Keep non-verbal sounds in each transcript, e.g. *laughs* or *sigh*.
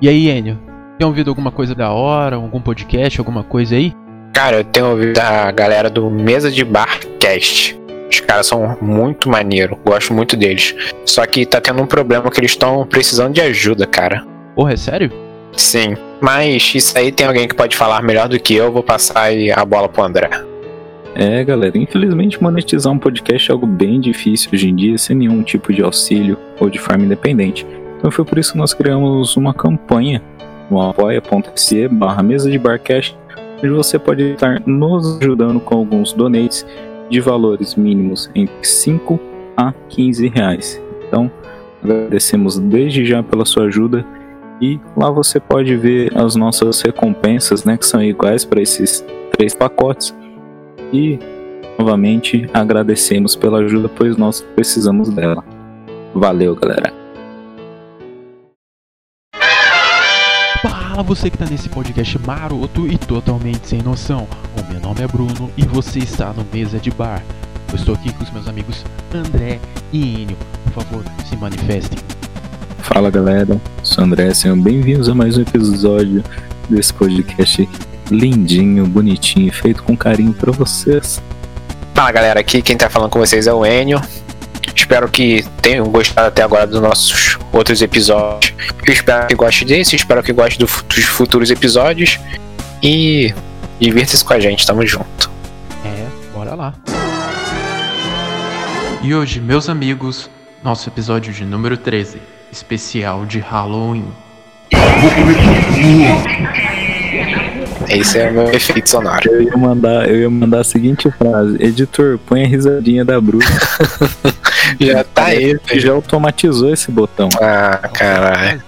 E aí, Enio? Tem ouvido alguma coisa da hora, algum podcast, alguma coisa aí? Cara, eu tenho ouvido a galera do Mesa de Bar Cast. Os caras são muito maneiro, gosto muito deles. Só que tá tendo um problema que eles estão precisando de ajuda, cara. Porra, é sério? Sim, mas isso aí tem alguém que pode falar melhor do que eu, vou passar aí a bola pro André. É, galera, infelizmente monetizar um podcast é algo bem difícil hoje em dia, sem nenhum tipo de auxílio ou de forma independente. Então foi por isso que nós criamos uma campanha no apoia.se barra mesa de barcast, onde você pode estar nos ajudando com alguns donates de valores mínimos entre 5 a 15 reais. Então, agradecemos desde já pela sua ajuda e lá você pode ver as nossas recompensas, né, que são iguais para esses três pacotes. E novamente agradecemos pela ajuda, pois nós precisamos dela. Valeu, galera. Fala você que tá nesse podcast maroto e totalmente sem noção. O meu nome é Bruno e você está no Mesa de Bar. Eu estou aqui com os meus amigos André e Enio. Por favor, se manifestem. Fala galera, sou o André, sejam bem-vindos a mais um episódio desse podcast lindinho, bonitinho, feito com carinho para vocês. Fala galera, aqui quem tá falando com vocês é o Enio. Espero que tenham gostado até agora dos nossos outros episódios. Eu espero que goste desse, espero que goste do, dos futuros episódios. E divirta-se com a gente, tamo junto. É, bora lá. E hoje, meus amigos, nosso episódio de número 13, especial de Halloween. Esse é o meu efeito sonoro. Eu ia mandar, eu ia mandar a seguinte frase: Editor, põe a risadinha da bruxa. *laughs* Já tá aí, já automatizou esse botão. Ah, caralho.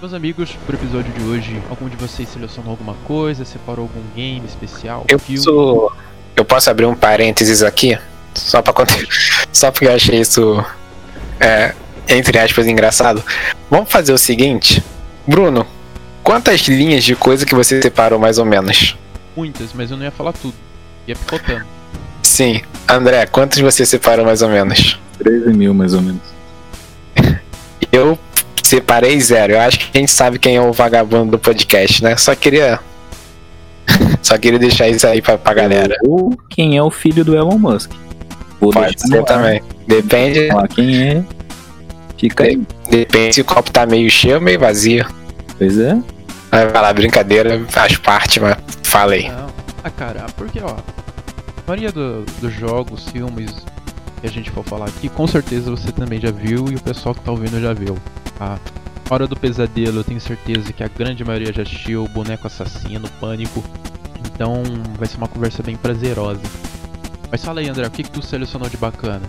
Meus amigos, pro episódio de hoje, algum de vocês selecionou alguma coisa, separou algum game especial? Eu filme? posso, eu posso abrir um parênteses aqui? Só pra contar. *laughs* Só porque eu achei isso. É, entre aspas, engraçado. Vamos fazer o seguinte. Bruno, quantas linhas de coisa que você separou mais ou menos? Muitas, mas eu não ia falar tudo. Ia picotando. Sim. André, quantas você separou mais ou menos? 13 mil mais ou menos. *laughs* Eu separei zero. Eu acho que a gente sabe quem é o vagabundo do podcast, né? Só queria. *laughs* Só queria deixar isso aí pra, pra galera. Ou quem é o filho do Elon Musk. Vou Pode ser também. Depende. Falar quem é. Fica aí. Depende se o copo tá meio cheio ou meio vazio. Pois é. Vai falar brincadeira, faz parte, mas falei. Não. Ah, cara, porque, ó, a maioria do- dos jogos, filmes que a gente for falar aqui, com certeza você também já viu e o pessoal que tá ouvindo já viu. A Hora do Pesadelo, eu tenho certeza que a grande maioria já assistiu, Boneco Assassino, Pânico. Então vai ser uma conversa bem prazerosa. Mas fala aí, André, o que, que tu selecionou de bacana?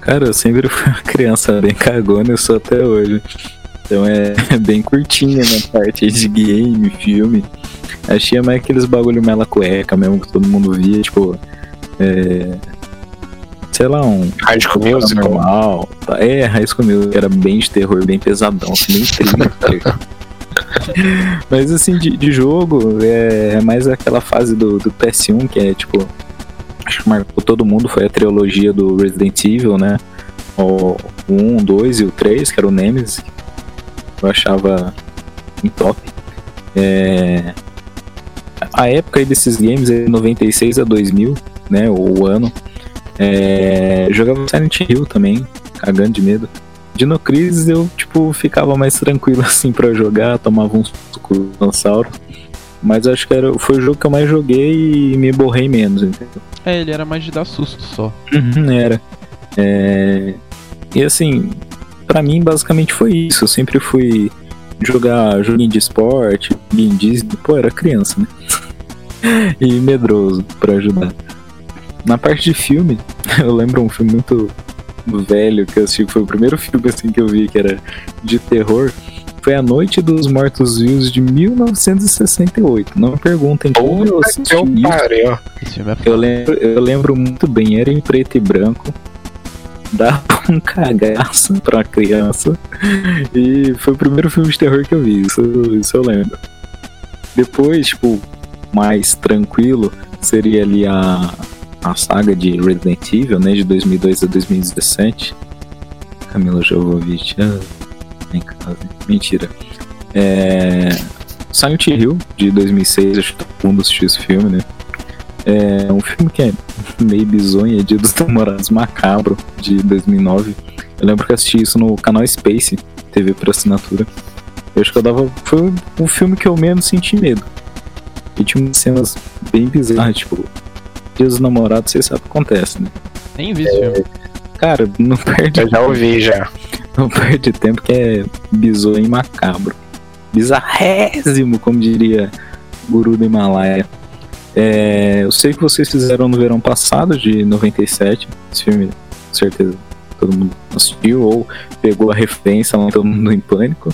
Cara, eu sempre fui uma *laughs* criança bem cagona, eu sou até hoje. Então é *laughs* bem curtinha na parte de game, filme. Achei mais aqueles bagulho mela cueca mesmo que todo mundo via, tipo. É. Sei lá, um. High School Musical. normal. tá? É, High School Musical era bem de terror, bem pesadão, assim, bem trilha, tá? *laughs* Mas assim, de, de jogo, é, é mais aquela fase do, do PS1 que é tipo. Acho que marcou todo mundo, foi a trilogia do Resident Evil, né? O 1, 2 e o 3, que era o Nemesis. Eu achava em top. É, A época desses games é 96 a 2000, né? O ano. É, jogava Silent Hill também, cagando de medo. Dino Crisis eu, tipo, ficava mais tranquilo *laughs* assim pra jogar, tomava uns suco dinossauro. Mas acho que era, foi o jogo que eu mais joguei e me borrei menos, entendeu? É, ele era mais de dar susto só. Uhum, era. É, E assim, pra mim basicamente foi isso. Eu sempre fui jogar joguinho de esporte, joguinho Disney. Pô, era criança, né? *laughs* e medroso pra ajudar. Na parte de filme, *laughs* eu lembro um filme muito velho que eu assisti, que foi o primeiro *laughs* filme assim que eu vi que era de terror. Foi A Noite dos Mortos Vivos de 1968. Não me perguntem como eu assisti eu isso. é Eu lembro, eu lembro muito bem, era em preto e branco. Dava *laughs* um cagaço pra criança. E foi o primeiro filme de terror que eu vi, isso, isso eu lembro. Depois, tipo, mais tranquilo, seria ali a, a saga de Resident Evil, né, de 2002 a 2017. Camila Jovovich, ah, em casa. Mentira. É... Silent Hill, de 2006, acho que todo mundo assistiu esse filme, né? É um filme que é meio bizonho, é Dia dos Namorados Macabro, de 2009. Eu lembro que assisti isso no canal Space, TV por assinatura. Eu acho que eu dava. Foi o filme que eu menos senti medo. E tinha umas cenas bem bizarras, tipo, Dia dos Namorados, você sabe o que acontece, né? Nem vi esse filme. Cara, não perde, Eu já ouvi já. não perde tempo que é bizonho e macabro. Bizarrésimo, como diria Guru do Himalaia. É, eu sei que vocês fizeram no verão passado, de 97. Esse filme, com certeza, todo mundo assistiu ou pegou a referência lá, todo mundo em pânico.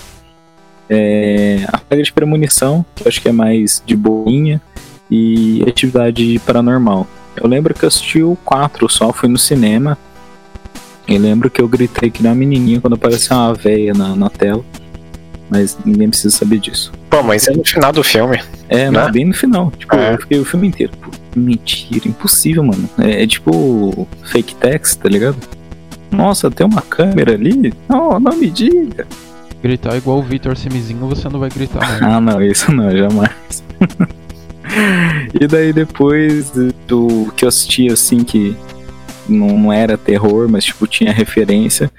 É, a Saga de Premonição, que eu acho que é mais de boinha, e Atividade Paranormal. Eu lembro que eu assisti o 4 só, fui no cinema. E lembro que eu gritei que nem uma menininha quando apareceu uma veia na, na tela. Mas ninguém precisa saber disso. Pô, mas é no final do filme. É, Né? mas bem no final. Tipo, É. eu fiquei o filme inteiro. Pô, mentira, impossível, mano. É, é tipo fake text, tá ligado? Nossa, tem uma câmera ali? Não, não me diga. Gritar igual o Vitor Semizinho, você não vai gritar, não. Ah, não, isso não, jamais. *laughs* e daí depois do que eu assisti assim que não, não era terror, mas tipo tinha referência,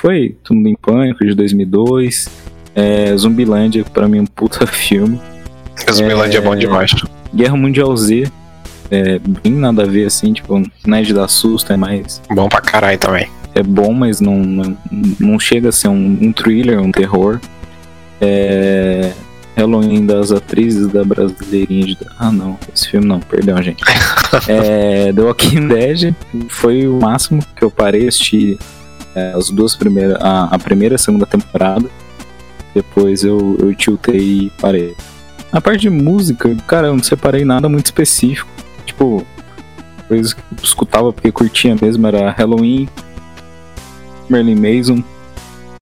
foi Tudo em Pânico de 2002, é, Zumbilândia, pra mim um puta *laughs* filme, Zumbilândia é bom demais. Guerra Mundial Z, é bem nada a ver assim, tipo, não é de dar susto, é mais Bom pra caralho também. é bom, mas não, não, não chega a ser um, um thriller, um terror. É. Halloween das atrizes da brasileirinha de. Ah, não, esse filme não, perdão, gente. *laughs* é, The Walking Dead foi o máximo que eu parei assistir é, as duas primeiras. A, a primeira e a segunda temporada. Depois eu, eu tiltei e parei. Na parte de música, cara, eu não separei nada muito específico. Tipo, coisas que eu escutava porque curtia mesmo era Halloween, Merlin Mason,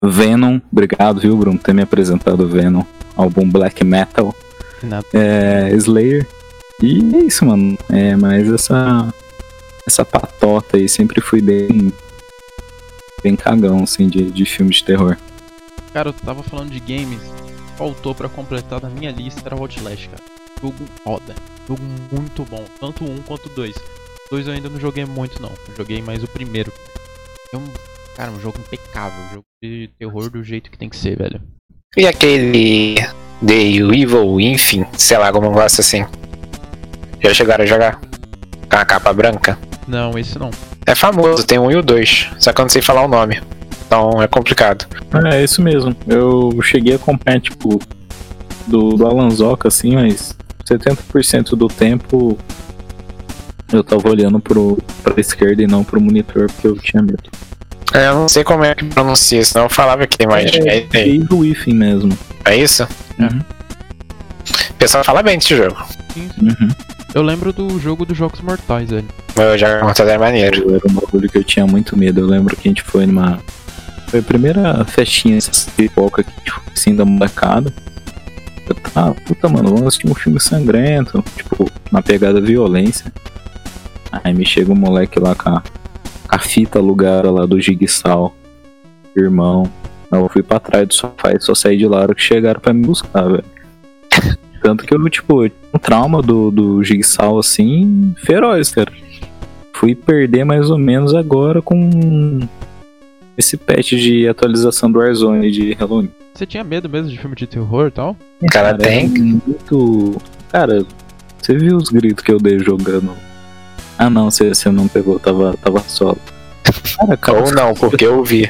Venom, obrigado, viu, Bruno, por ter me apresentado o Venom, álbum Black Metal, é, Slayer, e é isso, mano, é, mas essa, essa patota aí sempre fui bem, bem cagão, assim, de, de filme de terror. Cara, eu tava falando de games, faltou pra completar na minha lista era o Outlast, cara. Jogo foda, jogo muito bom, tanto um quanto dois. Dois eu ainda não joguei muito não, eu joguei mais o primeiro. É um, cara, um jogo impecável, um jogo de terror do jeito que tem que ser, velho. E aquele The Evil Enfim, sei lá, como negócio assim. Já chegaram a jogar? Com a capa branca? Não, esse não. É famoso, tem um e o dois. Só que eu não sei falar o nome. Então é complicado. É, isso mesmo, eu cheguei a acompanhar, tipo, do, do Alan Zoca, assim, mas 70% do tempo eu tava olhando pro, pra esquerda e não pro monitor porque eu tinha medo. É, Eu não sei como é que pronuncia, senão eu falava aqui, mas é, é, Evil Within mesmo. é isso? Uhum. O pessoal fala bem desse jogo. Sim, sim. Uhum. Eu lembro do jogo dos Jogos Mortais, velho. Meu jogo Mortal é maneiro. Era um bagulho que eu tinha muito medo. Eu lembro que a gente foi numa. Foi a primeira festinha de pipoca que foi assim da molecada. Eu tava, puta, mano, vamos assistir um filme sangrento. Tipo, uma pegada violência. Aí me chega um moleque lá com a, com a fita alugada lá do Jigsaw. Irmão. Eu fui pra trás do sofá e só saí de lá hora que chegaram pra me buscar, velho. *laughs* Tanto que eu, tipo, um trauma do, do Jigsaw assim, feroz, cara. Fui perder mais ou menos agora com esse patch de atualização do Warzone de Halloween. Você tinha medo mesmo de filme de terror e tal? Cara, é tem. muito. Cara, você viu os gritos que eu dei jogando? Ah não, você, você não pegou, tava, tava solo. Cara, *laughs* cara, Ou não, porque eu vi.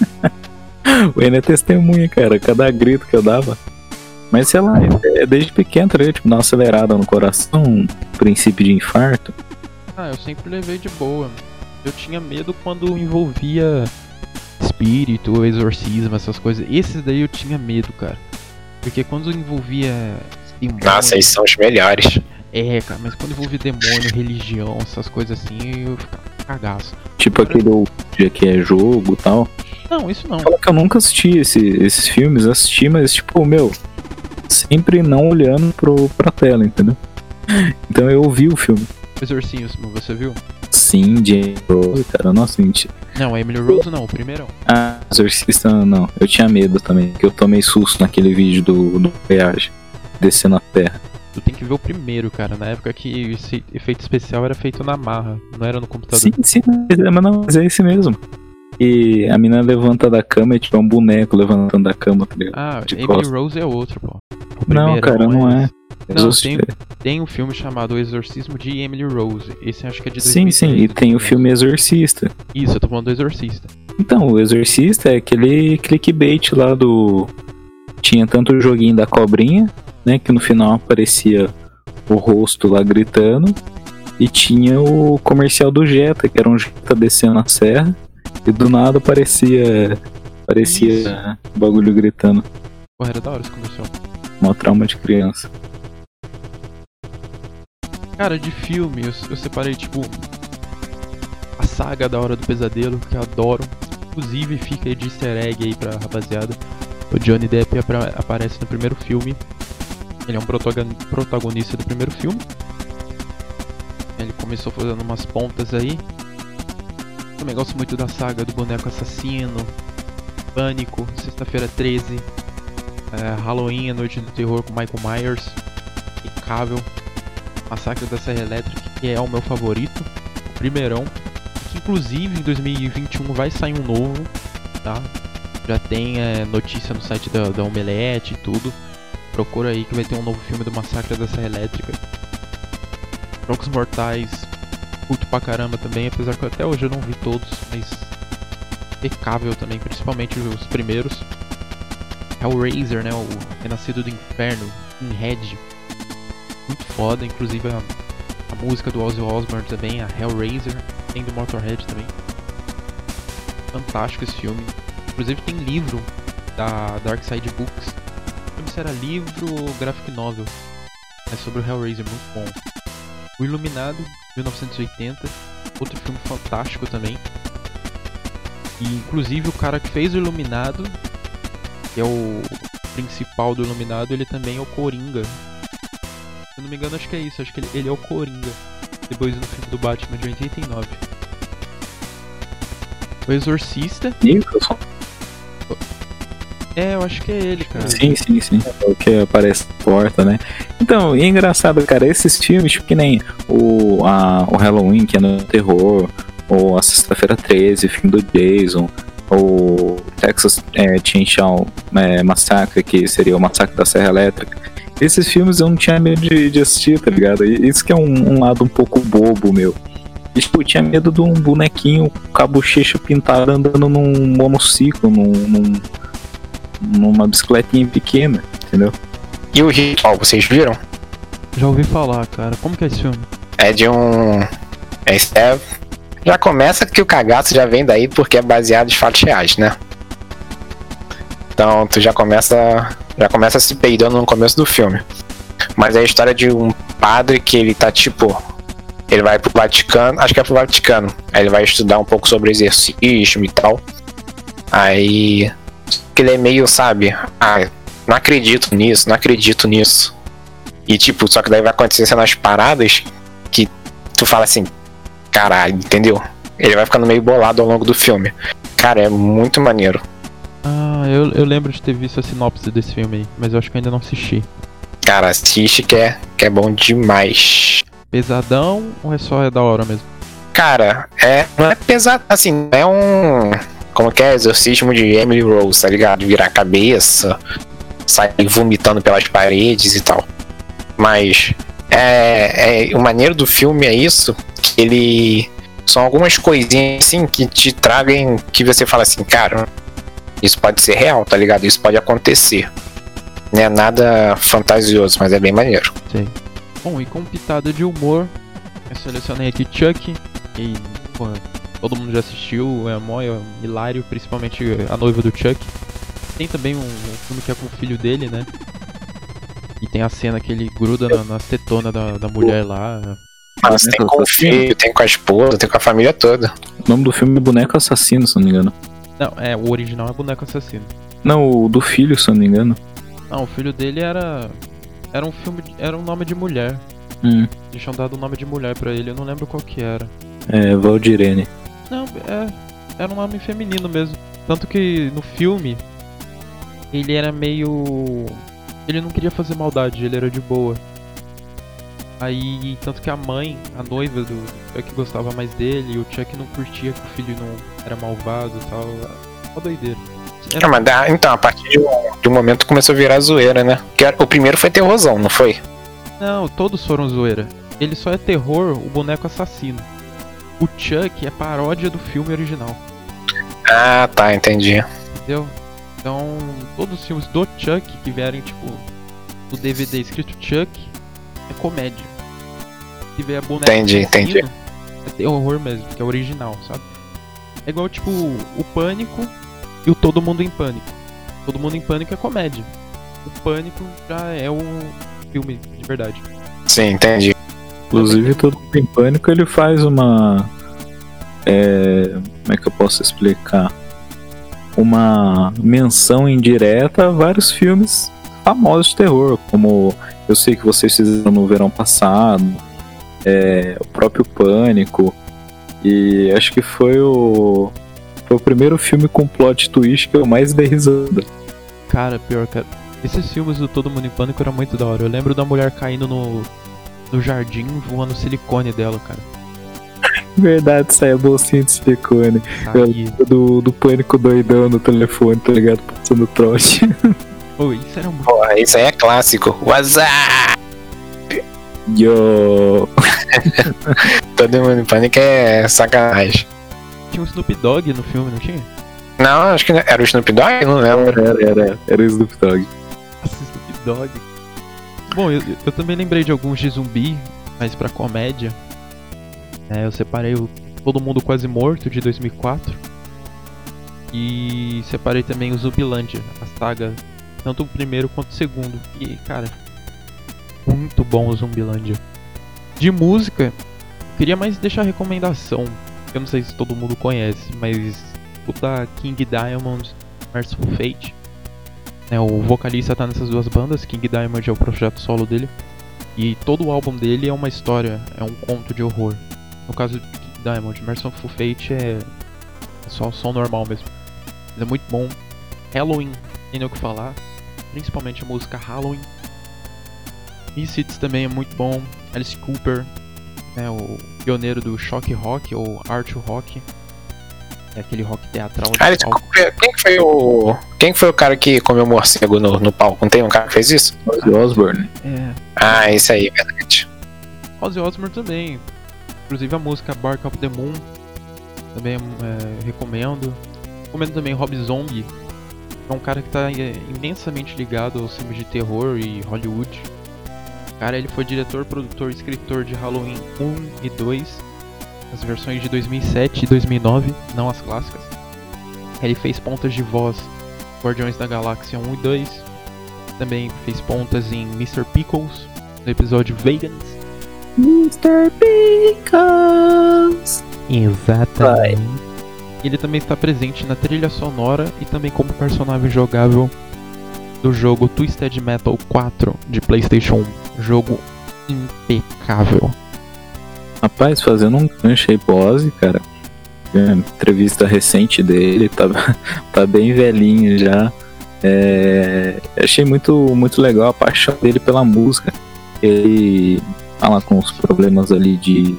*laughs* o N é testemunha, cara, cada grito que eu dava. Mas sei lá, é desde pequeno, tá ligado? Tipo, dar uma acelerada no coração, um princípio de infarto. Ah, eu sempre levei de boa. Eu tinha medo quando envolvia espírito, exorcismo, essas coisas. Esses daí eu tinha medo, cara. Porque quando envolvia demônio. Nossa, eles são os melhores. É, cara, mas quando envolvia demônio, religião, essas coisas assim, eu ficava cagaço. Tipo aquele outro dia que é jogo e tal. Não, isso não. Fala que eu nunca assisti esse- esses filmes, assisti, mas tipo, meu, sempre não olhando pro, pra tela, entendeu? Então eu ouvi o filme. Exorcismo, você viu? Sim, Jane Rose, cara, nossa, gente. Não, a Emily Rose não, o primeirão. Ah, Exorcista não. Eu tinha medo também, porque eu tomei susto naquele vídeo do, do Voyage, descendo a terra. Tu tem que ver o primeiro, cara. Na época que esse efeito especial era feito na marra, não era no computador. Sim, sim, mas não, mas é esse mesmo. E a menina levanta da cama e tipo é um boneco levantando da cama, tá ligado? Ah, de Emily costas. Rose é outro, pô. Não, primeiro cara, não é. Não, Exorcista- tem, tem um filme chamado O Exorcismo de Emily Rose. Esse acho que é de Sim, sim, 2003, e tem o 2011. filme Exorcista. Isso, eu tô falando do Exorcista. Então, o Exorcista é aquele clickbait lá do. Tinha tanto o joguinho da cobrinha, né? Que no final aparecia o rosto lá gritando. E tinha o comercial do Jetta, que era um Jetta descendo a serra. E do nada aparecia. Parecia bagulho gritando. Porra, era da hora esse comercial. Uma trauma de criança. Cara, de filme, eu, eu separei, tipo, a saga da Hora do Pesadelo, que eu adoro. Inclusive, fica de easter egg aí pra rapaziada. O Johnny Depp apra- aparece no primeiro filme. Ele é um protagon- protagonista do primeiro filme. Ele começou fazendo umas pontas aí. Também gosto muito da saga do boneco assassino, Pânico, Sexta-feira 13, é, Halloween, A Noite do Terror com Michael Myers, Impecável. Massacre da Serra Elétrica, que é o meu favorito, o primeirão, que inclusive em 2021 vai sair um novo, tá? Já tem é, notícia no site da, da Omelete e tudo. Procura aí que vai ter um novo filme do Massacre da Serra Elétrica. Jogos Mortais, curto pra caramba também, apesar que até hoje eu não vi todos, mas impecável também, principalmente os primeiros. Hellraiser, né? O Renascido do Inferno, em Red, muito foda, inclusive a, a música do Ozzy Osbourne também, a Hellraiser, tem do Motorhead também. Fantástico esse filme. Inclusive tem livro da Dark Side Books. Não lembro se era livro ou graphic novel. É sobre o Hellraiser, muito bom. O Iluminado, 1980, outro filme fantástico também. E inclusive o cara que fez o Iluminado, que é o principal do Iluminado, ele também é o Coringa eu não me engano, acho que é isso. Acho que ele, ele é o Coringa. Depois no filme do Batman de 89. O Exorcista. Nicholson? É, eu acho que é ele, cara. Sim, sim, sim. É o que aparece na porta, né? Então, e é engraçado, cara, esses filmes, tipo, que nem o, a, o Halloween, que é no terror, ou a Sexta-feira 13, o filme do Jason, ou Texas é, Chainsaw é, Massacre, que seria o Massacre da Serra Elétrica. Esses filmes eu não tinha medo de, de assistir, tá ligado? E Isso que é um, um lado um pouco bobo, meu. E, tipo, eu tinha medo de um bonequinho com a bochecha pintada andando num monociclo, num, num- numa bicicletinha pequena, entendeu? E o ritual, vocês viram? Já ouvi falar, cara. Como que é esse filme? É de um. É, é- já começa que o cagaço já vem daí porque é baseado em fatos reais, né? Então tu já começa. Já começa se peidando no começo do filme. Mas é a história de um padre que ele tá tipo. Ele vai pro Vaticano, acho que é pro Vaticano. Aí ele vai estudar um pouco sobre exercício e tal. Aí. Que ele é meio, sabe? Ah, não acredito nisso, não acredito nisso. E tipo, só que daí vai acontecendo as paradas que tu fala assim, caralho, entendeu? Ele vai ficando meio bolado ao longo do filme. Cara, é muito maneiro. Ah, eu, eu lembro de ter visto a sinopse desse filme aí, mas eu acho que ainda não assisti. Cara, assiste que é, que é bom demais. Pesadão ou é só é da hora mesmo? Cara, é, não é pesado, assim, é um. Como que é? Exorcismo de Emily Rose, tá ligado? Virar a cabeça, sair vomitando pelas paredes e tal. Mas é, é, o maneiro do filme é isso, que ele. São algumas coisinhas assim que te tragam que você fala assim, cara, isso pode ser real, tá ligado? Isso pode acontecer. Não é nada fantasioso, mas é bem maneiro. Sei. Bom, e com pitada de humor, eu selecionei aqui Chuck, e pô, todo mundo já assistiu, é mó é hilário, principalmente a noiva do Chuck. Tem também um, um filme que é com o filho dele, né? E tem a cena que ele gruda na, na tetona da, da mulher lá. Mas tem com o filho, tem com a esposa, tem com a família toda. O nome do filme é Boneco Assassino, se não me engano. Não, é, o original é Boneco Assassino. Não, o do filho, se eu não me engano. Não, o filho dele era. Era um filme. Era um nome de mulher. Hum, Eles tinham dado o nome de mulher pra ele, eu não lembro qual que era. é Valdirene. Não, é. Era um nome feminino mesmo. Tanto que no filme ele era meio. Ele não queria fazer maldade, ele era de boa. Aí, tanto que a mãe, a noiva do Chuck gostava mais dele, e o Chuck não curtia que o filho não era malvado e tal. Uma doideira. Não, mas dá- então, a partir de um, de um momento começou a virar zoeira, né? Que era- o primeiro foi terrorzão, não foi? Não, todos foram zoeira. Ele só é terror, o boneco assassino. O Chuck é paródia do filme original, Ah, tá, entendi. entendeu? Então, todos os filmes do Chuck que vierem, tipo, no DVD escrito Chuck, é comédia. Se vier boneco Entendi, assassino, entendi. é terror mesmo, que é original, sabe? É igual, tipo, o Pânico e o Todo Mundo em Pânico. Todo Mundo em Pânico é comédia. O Pânico já é o filme de verdade. Sim, entendi. Inclusive, todo mundo em pânico ele faz uma. é, como é que eu posso explicar? Uma menção indireta a vários filmes famosos de terror, como eu sei que vocês fizeram no verão passado, é, o próprio Pânico, e acho que foi o. Foi o primeiro filme com plot twist que eu mais dei risada. Cara, pior, cara. Esses filmes do Todo Mundo em Pânico eram muito da hora. Eu lembro da mulher caindo no, no jardim, voando silicone dela, cara. Verdade, sai a bolsinha de silicone. Saía. Do, do pânico doidão no telefone, tá ligado? Passando trote. *laughs* Pô, isso era muito. Porra, isso aí é clássico. WhatsApp! Yo! *laughs* Todo mundo em pânico é sacanagem. Tinha o Snoop Dogg no filme, não tinha? Não, acho que não- era o Snoop Dogg, não lembro. Era, era, era o Snoop Dogg. Nossa, Snoop Dogg. Bom, eu, eu também lembrei de alguns de zumbi, mas pra comédia. É, eu separei o Todo Mundo Quase Morto, de 2004. E separei também o Zumbilândia, a saga, tanto o primeiro quanto o segundo. E, cara, muito bom o Zumbilândia. De música, queria mais deixar recomendação. Eu não sei se todo mundo conhece, mas escuta King Diamond, Merciful Fate. É, o vocalista tá nessas duas bandas, King Diamond é o projeto solo dele. E todo o álbum dele é uma história, é um conto de horror. No caso de King Diamond, Merciful Fate é, só som normal mesmo. Mas é muito bom. Halloween, tem nem o que falar. Principalmente a música Halloween. Misfits também é muito bom. Alice Cooper, né, o pioneiro do shock rock ou art rock. É aquele rock teatral de ele- palco. quem que foi o. Quem que foi o cara que comeu morcego no, no palco? Não tem um cara que fez isso? Ozzy Osbourne. É, Ah, isso aí, verdade. Ozzy Osbourne também. Inclusive a música Bark of the Moon. Também é, recomendo. Recomendo também Rob Zombie. É um cara que tá é, imensamente ligado aos filmes de terror e Hollywood. Cara, ele foi diretor, produtor e escritor de Halloween 1 e 2. As versões de 2007 e 2009, não as clássicas. Ele fez pontas de voz Guardiões da Galáxia 1 e 2. Também fez pontas em Mr. Pickles, no episódio Vegans. Mr. Pickles! Exatamente. Ele também está presente na trilha sonora e também como personagem jogável do jogo Twisted Metal 4 de PlayStation 1. Jogo impecável. Rapaz, fazendo um gancho aí Ozzy, cara. é, entrevista recente dele, tá, *laughs* tá bem velhinho já. É, achei muito, muito legal a paixão dele pela música. Ele fala com os problemas ali de,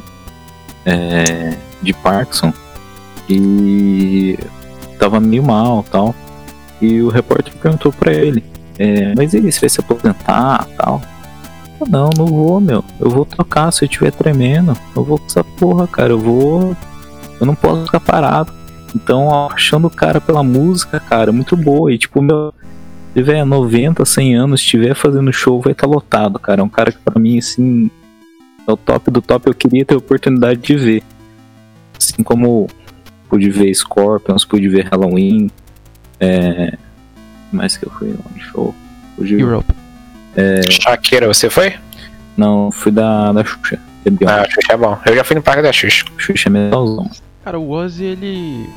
é, de Parkinson e tava meio mal tal. E o repórter perguntou pra ele, é, mas ele você vai se aposentar tal? "Ah, Não, não vou, meu. Eu vou tocar se eu estiver tremendo. Eu vou com essa porra, cara. Eu vou. Eu não posso ficar parado. Então, a paixão do cara pela música, cara, muito boa. E, tipo, meu. Se tiver 90, 100 anos, estiver fazendo show, vai estar lotado, cara. É um cara que, pra mim, assim. É o top do top. Eu queria ter a oportunidade de ver. Assim como pude ver Scorpions, pude ver Halloween. É. Mais que eu fui no show. Pude... Europe. Shakira, você foi? Não, fui da, da Xuxa. É. Ah, Xuxa é bom. Eu já fui no Parque da Xuxa. Xuxa é metalzão. Cara, o Ozzy, ele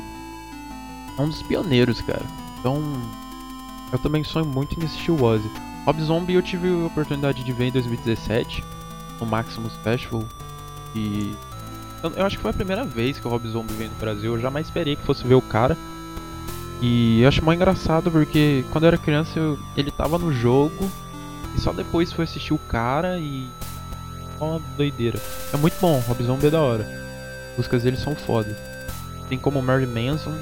é um dos pioneiros, cara. Então, eu também sonho muito em assistir o Ozzy. Rob Zombie eu tive a oportunidade de ver em 2017, no Maximus Festival. E eu, eu acho que foi a primeira vez que o Rob Zombie veio no Brasil. Eu jamais esperei que fosse ver o cara. E eu acho mais engraçado porque quando eu era criança eu- ele tava no jogo e só depois foi assistir o cara e. Uma doideira. É muito bom, Rob Zombie é da hora. As músicas dele são foda. Tem como Mary Manson,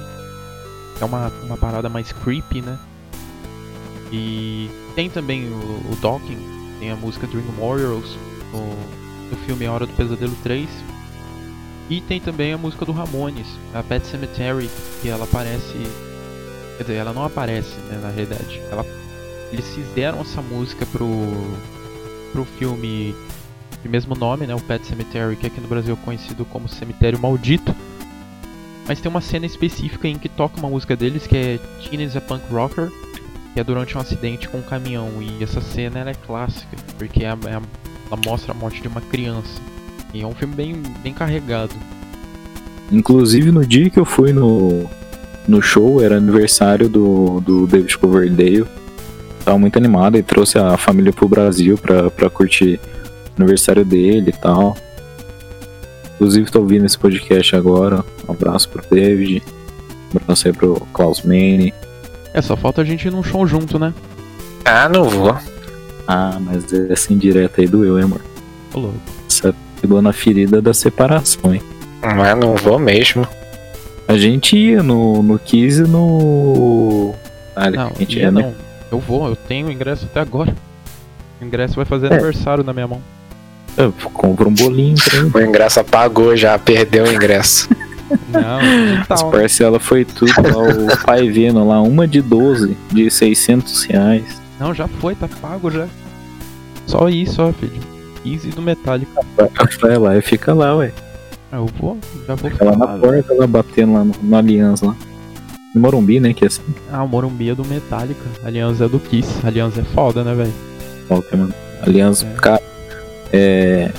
é uma, uma parada mais creepy, né? E tem também o, o tem a música Dream Warriors no, no filme A Hora do Pesadelo 3. E tem também a música do Ramones, a Pet Cemetery, que ela aparece. Quer dizer, ela não aparece, né, na realidade. Ela, eles fizeram essa música pro, pro filme de mesmo nome, né, o Pet Cemetery, que aqui no Brasil é conhecido como Cemitério Maldito. Mas tem uma cena específica em que toca uma música deles, que é Teen is a Punk Rocker, que é durante um acidente com um caminhão. E essa cena é clássica, porque é é ela mostra a morte de uma criança. E é um filme bem, bem carregado. Inclusive no dia que eu fui no, no show, era aniversário do, do David Coverdale. Tava muito animado e trouxe a família pro Brasil pra, pra curtir o aniversário dele e tal. Inclusive tô ouvindo esse podcast agora. Um abraço pro David. Um abraço aí pro Klaus Mane. É, só falta a gente ir num show junto, né? Ah, não vou. Ah, mas essa indireta aí doeu, hein, amor? Ô louco. Essa pegou na ferida da separação, hein? Mas não vou mesmo. A gente ia no, no Kiss e no. Ah, Não, a gente ia ia, né? não. Eu vou, eu tenho o ingresso até agora. O ingresso vai fazer É. aniversário na minha mão. Eu compro um bolinho pra ele. *laughs* O ingresso apagou já, perdeu o ingresso. *laughs* Não, As digital. né? parcelas foi tudo lá, o *laughs* pai vendo lá, uma de 12, de 600 reais. Não, já foi, tá pago já. Só isso, só, filho. Easy do Metallica. Vai lá e fica lá, ué. Ah, Eu vou, já vou Fica lá na porta, lá batendo lá no, no Aliança lá. No Morumbi, né? Que é assim, Ah, o Morumbi é do Metallica. Aliança é do Kiss. Aliança é foda, né, velho? volta, mano. Aliança, É. cara, é.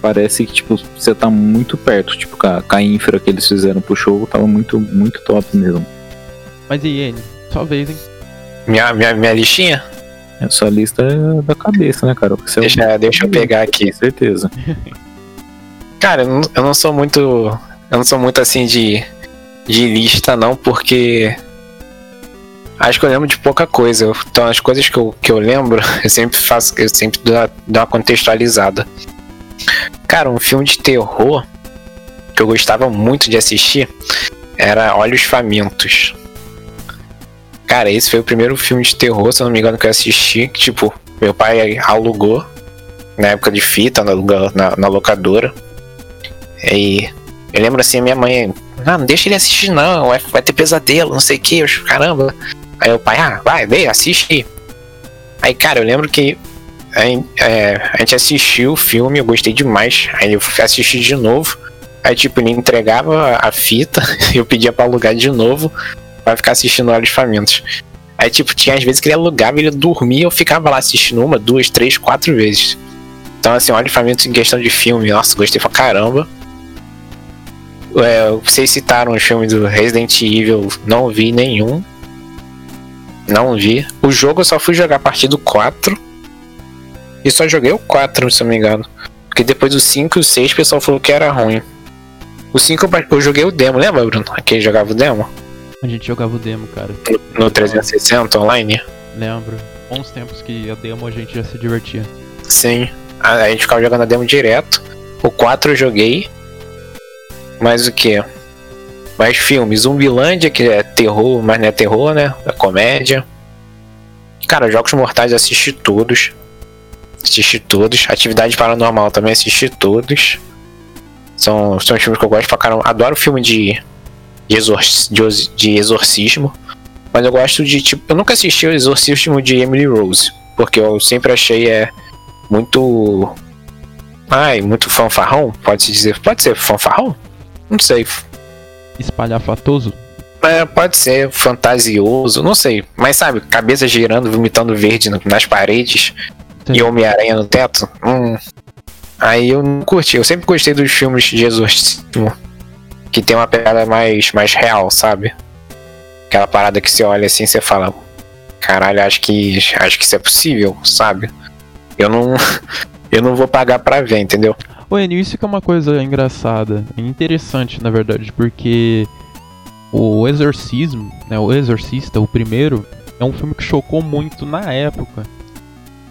Parece que, tipo, você tá muito perto. Tipo, com a, com a infra que eles fizeram pro show, tava muito, muito top mesmo. Mas e N? Sua vez, hein? Minha, minha, minha listinha? Essa lista é da cabeça, né, cara? Porque você é um- Deixa, deixa eu pegar aqui. Com certeza. *laughs* Cara, eu não, sou muito. Eu não sou muito assim de. De lista, não, porque. Acho que eu lembro de pouca coisa. Então, as coisas que eu, que eu lembro, *laughs* eu sempre faço. Eu sempre dou, uma- dou uma contextualizada. Cara, um filme de terror que eu gostava muito de assistir era Olhos Famintos. Cara, esse foi o primeiro filme de terror, se eu não me engano, que eu assisti. Que, tipo, meu pai alugou na época de fita, na, na, na locadora. E eu lembro assim, minha mãe, não, não deixa ele assistir não, vai, vai ter pesadelo, não sei o que, caramba. Aí o pai, ah, vai, vem, assiste. Aí, cara, eu lembro que a, é, a gente assistiu o filme, eu gostei demais. Aí eu fui assistir de novo. Aí, tipo, ele entregava a fita, *laughs* eu pedia pra alugar de novo, pra ficar assistindo Olhos Famintos. Aí, tipo, tinha às vezes que ele alugava, ele dormia, eu ficava lá assistindo uma, duas, três, quatro vezes. Então, assim, Olhos Famintos em questão de filme, nossa, gostei pra caramba. É, vocês citaram os filmes do Resident Evil, não vi nenhum. Não vi. O jogo eu só fui jogar a partir do 4. E só joguei o 4, se eu não me engano. Porque depois do 5 e o 6 o pessoal falou que era ruim. O 5 eu ba- eu joguei o demo, lembra, Bruno? Aquele jogava o demo? A gente jogava o demo, cara. No 360 online? Lembro. Bons tempos que a demo a gente já se divertia. Sim. A, a gente ficava jogando a demo direto. O 4 eu joguei. Mais o que? Mais filmes. Zumbilândia, que é terror, mas não é terror, né? É comédia. Cara, Jogos Mortais assisti todos. Assisti todos. Atividade Paranormal também assisti todos. São, são os filmes que eu gosto pra caramba. Adoro filme de, de, exor, de, exorcismo. Mas eu gosto de, tipo... Eu nunca assisti o exorcismo de Emily Rose. Porque eu sempre achei é muito. Ai, muito fanfarrão? Pode-se dizer. Pode ser fanfarrão? Não sei. Espalhafatoso? É, pode ser fantasioso, não sei. Mas sabe, cabeça girando, vomitando verde nas paredes Sim. e Homem-Aranha no teto? Hum. Aí eu não curti. Eu sempre gostei dos filmes de exorcismo. Que tem uma pegada mais, mais real, sabe? Aquela parada que você olha assim e você fala. Caralho, acho que. Acho que isso é possível, sabe? Eu não. *laughs* Eu não vou pagar pra ver, entendeu? Ô, Enio, isso que é uma coisa engraçada. e Interessante, na verdade, porque o Exorcismo, né, o Exorcista, o primeiro, é um filme que chocou muito na época.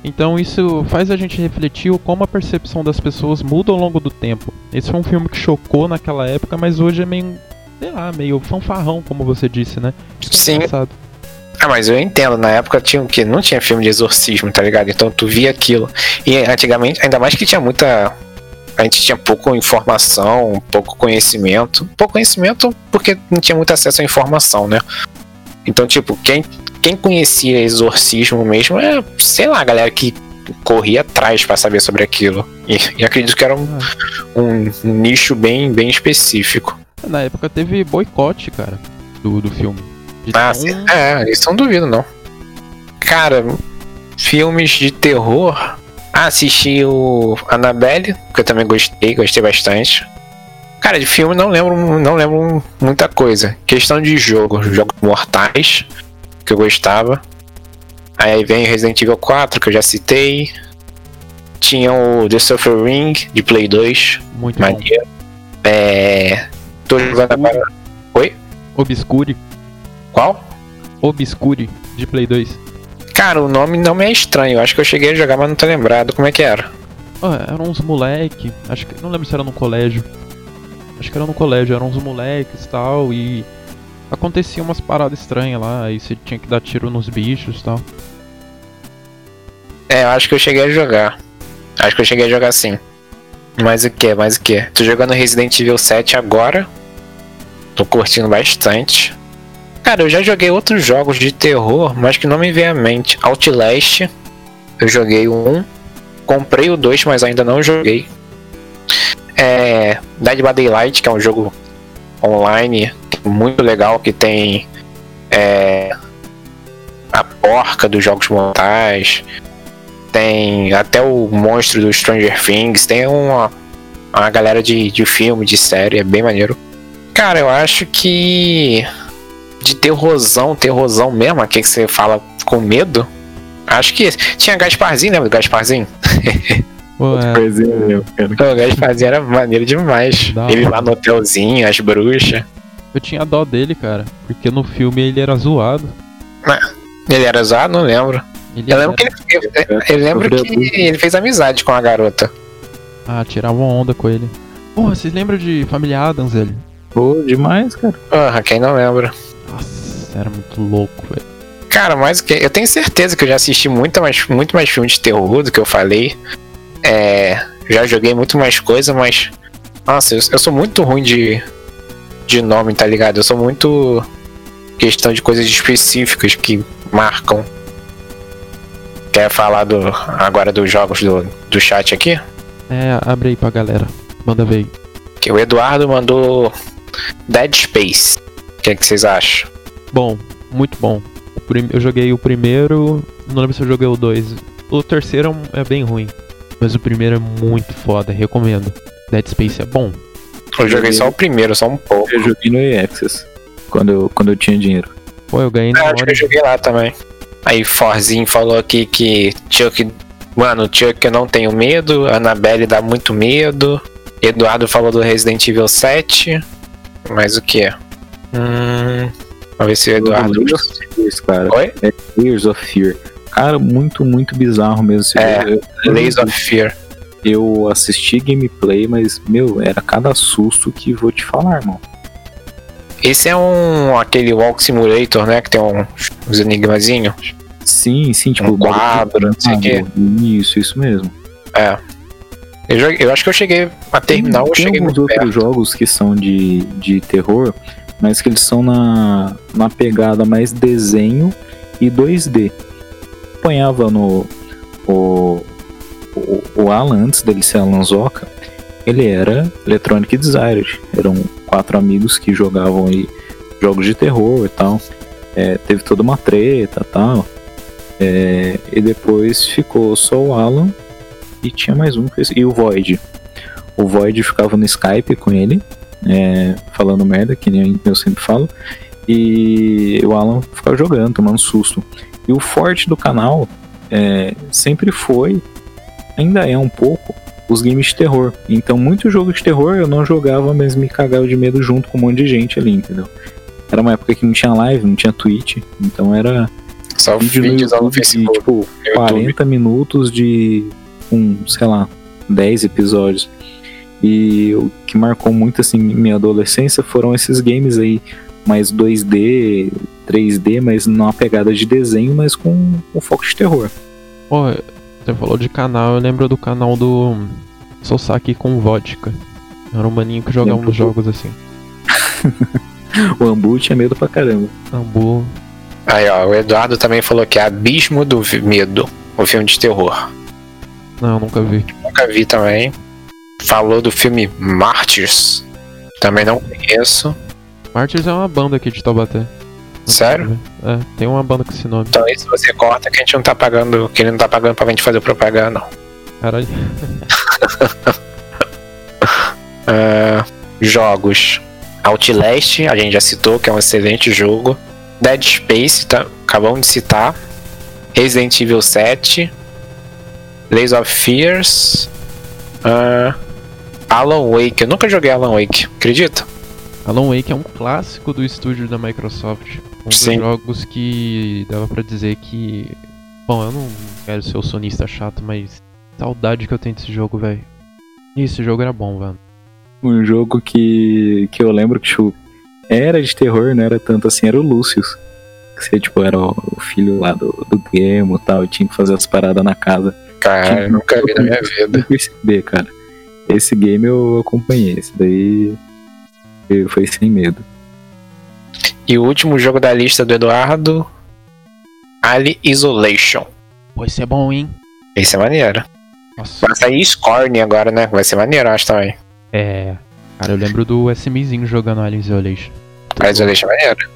Então isso faz a gente refletir o como a percepção das pessoas muda ao longo do tempo. Esse foi um filme que chocou naquela época, mas hoje é meio, sei lá, meio fanfarrão, como você disse, né? Sim. Ah, mas eu entendo, na época tinha o quê? Não tinha filme de exorcismo, tá ligado? Então tu via aquilo. E antigamente, ainda mais que tinha muita. A gente tinha pouco informação, pouco conhecimento. Pouco conhecimento porque não tinha muito acesso à informação, né? Então, tipo, quem, quem conhecia exorcismo mesmo é, sei lá, a galera que corria atrás pra saber sobre aquilo. E, e acredito que era um, um nicho bem, bem específico. Na época teve boicote, cara, do, do filme. De Ah, tão-. É, isso não duvido, não. Cara, filmes de terror. Ah, assisti o Annabelle, que eu também gostei, gostei bastante. Cara, de filme não lembro, não lembro muita coisa. Questão de jogo, jogos mortais, que eu gostava. Aí vem Resident Evil 4, que eu já citei. Tinha o The Suffering de Play 2, Muito bom. maneiro. É. Tô jogando agora. Obscure. Qual? Obscure, de Play 2. Cara, o nome não me é estranho. Acho que eu cheguei a jogar, mas não tô lembrado como é que era. Ah, eram uns moleque, acho que não lembro se era no colégio. Acho que era no colégio, eram uns moleques e tal, e acontecia umas paradas estranhas lá, aí você tinha que dar tiro nos bichos e tal. É, eu acho que eu cheguei a jogar. Acho que eu cheguei a jogar sim. Mas o que? Mais o que? Tô jogando Resident Evil 7 agora. Tô curtindo bastante. Cara, eu já joguei outros jogos de terror, mas que não me vem à mente. Outlast. Eu joguei o 1. Comprei o 2, mas ainda não joguei. É. Dead by Daylight, que é um jogo online muito legal que tem. É. A porca dos jogos mortais tem até o monstro do Stranger Things, tem uma, uma galera de, de filme, de série, é bem maneiro. Cara, eu acho que de terrorzão, terrorzão mesmo, aqui que você fala com medo, acho que tinha Gasparzinho, lembra do Gasparzinho? *laughs* É, Coisinha mesmo, cara. O Gasparzinho era maneiro demais. Ele lá no hotelzinho, as bruxas. Eu tinha dó dele, cara, porque no filme ele era zoado. Ele era zoado? Não lembro. Ele Eu lembro que era- ele, eu, eu lembro que ele fez amizade com a garota. Ah, tirava uma onda com ele. Porra, vocês lembram de Família Adams, velho? Pô, demais, cara. Ah, quem não lembra? Nossa, era muito louco, velho. Cara, que. Eu tenho certeza que eu já assisti muito mais, muito mais filmes de terror do que eu falei. É, já joguei muito mais coisa, mas. Nossa, eu, eu sou muito ruim de, de nome, tá ligado? Eu sou muito. Questão de coisas específicas que marcam. Quer falar do, agora dos jogos do, do chat aqui? É, abre aí pra galera. Manda ver aí. Que o Eduardo mandou Dead Space. O que, é que vocês acham? Bom, muito bom. Eu joguei o primeiro, não lembro se eu joguei o dois. O terceiro é é bem ruim, mas o primeiro é muito foda, recomendo. Dead Space é bom. Eu joguei só o primeiro, só um pouco. Eu joguei no EXS. Quando eu, quando eu tinha dinheiro. Pô, eu ganhei na acho que hora. eu joguei lá também. Aí Forzinho falou aqui que Chuck. Mano, Chuck eu não tenho medo. Annabelle dá muito medo. Eduardo falou do Resident Evil 7. Mas o que? Hum. Vamos ver se o Eduardo. Layers of Fear, cara. Oi? É Layers of Fear. Cara, muito, muito bizarro mesmo. É, Lays of Fear. Eu assisti gameplay, mas, meu, era cada susto que vou te falar, irmão. Esse é um. aquele Walk Simulator, né? Que tem um, uns enigmazinhos. Sim, sim, tipo, Um quadro, não sei o quê. Isso, isso mesmo. É. Eu, joguei- eu acho que eu cheguei a terminar, eu tem cheguei alguns outros perto. jogos que são de, de terror, mas que eles são na, na pegada mais desenho e 2D. Apanhava no. O, o, o Alan, antes dele ser Alan Zoka, ele era Electronic Desires. Eram quatro amigos que jogavam aí jogos de terror e tal. É, teve toda uma treta e tal. É, e depois ficou só o Alan e tinha mais um, e o Void. O Void ficava no Skype com ele, é, falando merda, que nem eu sempre falo. E o Alan ficava jogando, tomando susto. E o forte do canal é, sempre foi, ainda é um pouco, os games de terror. Então, muito jogo de terror eu não jogava, mas me cagava de medo junto com um monte de gente ali, entendeu? era uma época que não tinha live, não tinha Twitch, então era Só vídeo no vídeos no YouTube de, tipo, YouTube. 40 minutos de um, sei lá, 10 episódios. E o que marcou muito assim minha adolescência foram esses games aí, mais 2D, 3D, mas numa pegada de desenho, mas com, com foco de terror. Pô, você falou de canal, eu lembro do canal do Sosaki com vodka. Era um maninho que jogava uns jogos assim. *laughs* O Ambu tinha medo pra caramba. Ambu. Aí, ó, o Eduardo também falou que é Abismo do Medo, o filme de terror. Não, nunca vi. Nunca vi também. Falou do filme Martyrs. Também não conheço. Martyrs é uma banda aqui de Taubaté. Sério? É, tem uma banda com esse nome. Então isso você corta que a gente não tá pagando, que ele não tá pagando pra gente fazer propaganda, não. Caralho. Ah, *laughs* jogos. Outlast, a gente já citou, que é um excelente jogo. Dead Space, tá, acabamos de citar. Resident Evil 7. Lays of Fears. ah, Alan Wake. Eu nunca joguei Alan Wake, acredita? Alan Wake é um clássico do estúdio da Microsoft. Um dos Sim. jogos que dava pra dizer que. Bom, eu não quero ser o sonista chato, mas. Saudade que eu tenho desse jogo, velho. E Esse jogo era bom, velho. Um jogo que, que eu lembro que tipo, era de terror, não era tanto assim, era o Lucius. Que você, tipo, era o, filho lá do, do Gemo e tal, e tinha que fazer as paradas na casa. Cara, eu nunca vi na minha vida. Eu perceber, cara. Esse game eu acompanhei, esse daí eu- foi sem medo. E o último jogo da lista do Eduardo. Ali Isolation. Pô, esse é bom, hein? Esse é maneiro. Nossa. Vai sair Scorn agora, né? Vai ser maneiro, eu acho também. É. Cara, eu lembro do SMzinho jogando Alien Isolation. A Isolation é maneiro.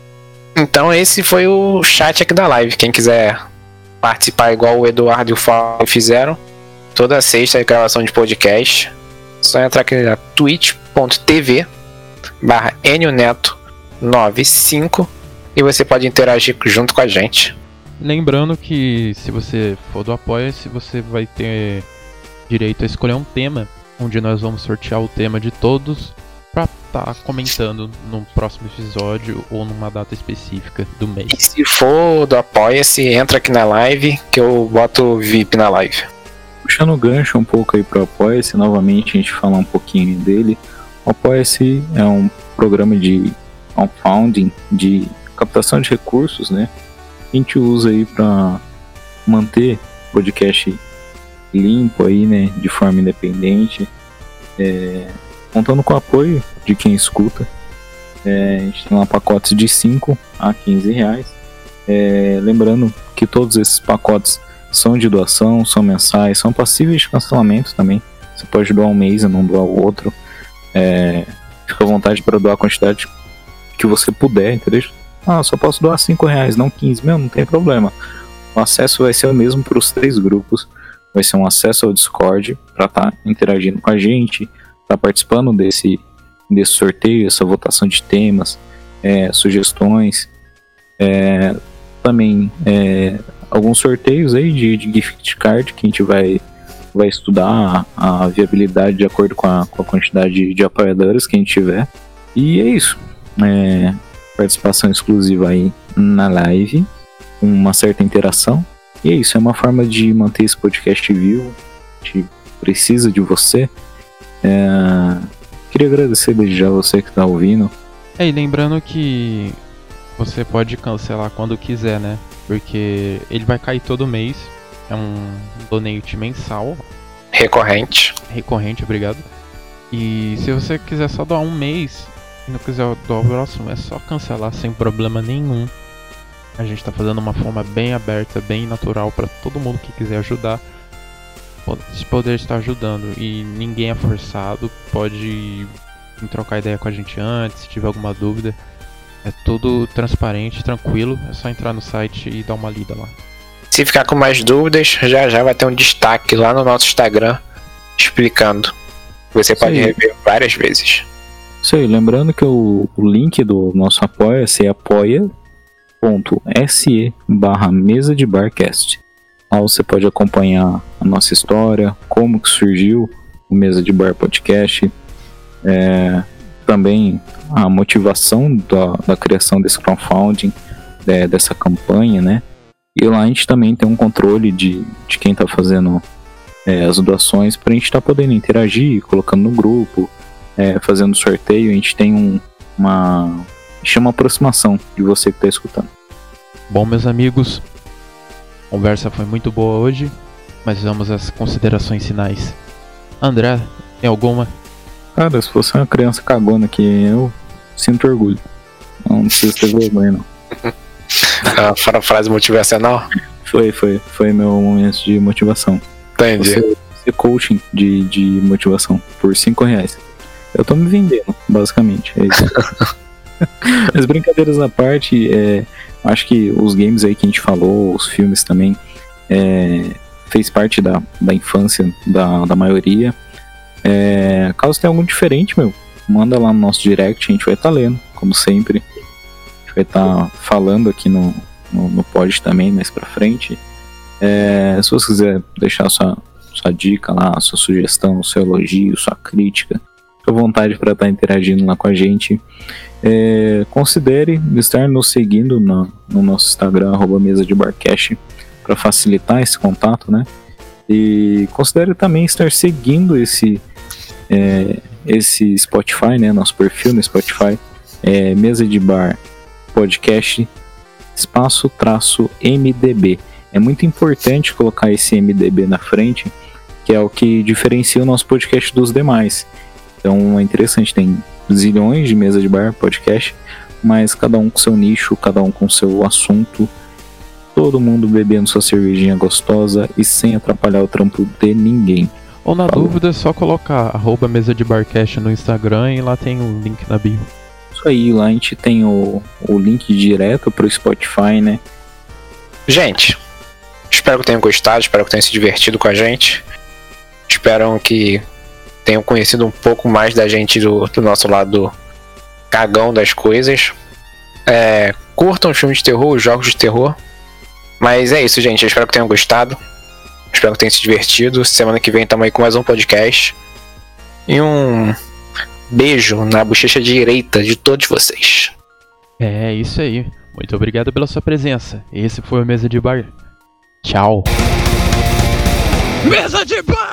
Então esse foi o chat aqui da live. Quem quiser participar igual o Eduardo e o Fábio fizeram, toda sexta é gravação de podcast. Só entrar aqui na twitch.tv barra Neto 95 e você pode interagir junto com a gente. Lembrando que se você for do Apoia-se, você vai ter direito a escolher um tema, onde nós vamos sortear o tema de todos pra estar comentando no próximo episódio ou numa data específica do mês. E se for do Apoia-se, entra aqui na live que eu boto o VIP na live. Puxando o gancho um pouco aí pro Apoia-se, novamente a gente falar um pouquinho dele. O Apoia-se é um programa de crowdfunding, de captação de recursos, né? A gente usa aí para manter o podcast limpo aí, né? De forma independente. É, contando com o apoio de quem escuta. É, a gente tem lá pacotes de 5 a 15 reais. É, lembrando que todos esses pacotes são de doação, são mensais, são passíveis de cancelamento também. Você pode doar um mês e não doar o outro. É, fica à vontade para doar a quantidade que você puder, entendeu? Ah, só posso doar 5 reais, não 15. Meu, não tem problema. O acesso vai ser o mesmo para os três grupos. Vai ser um acesso ao Discord para estar interagindo com a gente, estar participando desse, desse sorteio, essa votação de temas, é, sugestões. É, também é, alguns sorteios aí de, de gift card que a gente vai, vai estudar a, a viabilidade de acordo com a, com a quantidade de, de apoiadores que a gente tiver. E é isso. É, participação exclusiva aí na live, uma certa interação. E é isso, é uma forma de manter esse podcast vivo. A gente precisa de você. É, queria agradecer desde já você que está ouvindo. É, e lembrando que você pode cancelar quando quiser, né? Porque ele vai cair todo mês. É um donate mensal, Recorrente. recorrente, obrigado. E se você quiser só doar um mês não quiser doar o próximo, é só cancelar sem problema nenhum. A gente tá fazendo uma forma bem aberta, bem natural para todo mundo que quiser ajudar poder estar ajudando. E ninguém é forçado, pode trocar ideia com a gente antes, se tiver alguma dúvida. É tudo transparente, tranquilo, é só entrar no site e dar uma lida lá. Se ficar com mais dúvidas, já já vai ter um destaque lá no nosso Instagram explicando. Você pode Sim. rever várias vezes. Isso aí, lembrando que o, o link do nosso apoia-se é apoia.se barra mesa de barcast. Lá você pode acompanhar a nossa história, como que surgiu o Mesa de Bar Podcast, é, também a motivação da, da criação desse crowdfunding, de, dessa campanha, né? E lá a gente também tem um controle de, de quem está fazendo é, as doações para a gente estar tá podendo interagir, colocando no grupo, é, fazendo sorteio. A gente tem um, uma. chama aproximação de você que está escutando. Bom, meus amigos, a conversa foi muito boa hoje, mas vamos às considerações finais. André, tem alguma? Cara, se fosse uma criança cagona aqui, eu sinto orgulho. Não precisa ter vergonha, não. *laughs* a frase motivacional? Foi, foi. Foi meu momento de motivação. Entendi. Você, você coaching de, de motivação por 5 reais. Eu tô me vendendo, basicamente. É isso. *laughs* Mas brincadeiras à parte, é, acho que os games aí que a gente falou, os filmes também, é, fez parte da, da infância da, da maioria. É, caso tenha algum diferente, meu, manda lá no nosso direct, a gente vai estar tá lendo, como sempre. A gente vai estar tá falando aqui no, no, no pod também mais pra frente. É, se você quiser deixar sua, sua dica lá, sua sugestão, seu elogio, sua crítica, fica à vontade para estar tá interagindo lá com a gente. É, considere estar nos seguindo no, no nosso Instagram, arroba mesa de barcast, para facilitar esse contato, né? E considere também estar seguindo esse, é, esse Spotify, né? Nosso perfil no Spotify, é, mesa de bar podcast espaço traço MDB. É muito importante colocar esse MDB na frente, que é o que diferencia o nosso podcast dos demais. Então é interessante, tem zilhões de mesa de bar podcast, mas cada um com seu nicho, cada um com seu assunto, todo mundo bebendo sua cervejinha gostosa e sem atrapalhar o trampo de ninguém. Ou na Falou. dúvida é só colocar arroba mesa de barcast no Instagram e lá tem o link na bio. Isso aí, lá a gente tem o, o link direto pro Spotify, né? Gente, Espero que tenham gostado, espero que tenham se divertido com a gente. Espero que tenham conhecido um pouco mais da gente do, do nosso lado cagão das coisas. É, curtam os filmes de terror, os jogos de terror. Mas é isso, gente. Eu espero que tenham gostado. Espero que tenham se divertido. Semana que vem estamos aí com mais um podcast. E um beijo na bochecha direita de todos vocês. É isso aí. Muito obrigado pela sua presença. Esse foi o Mesa de Bar. Tchau. Mesa de bar!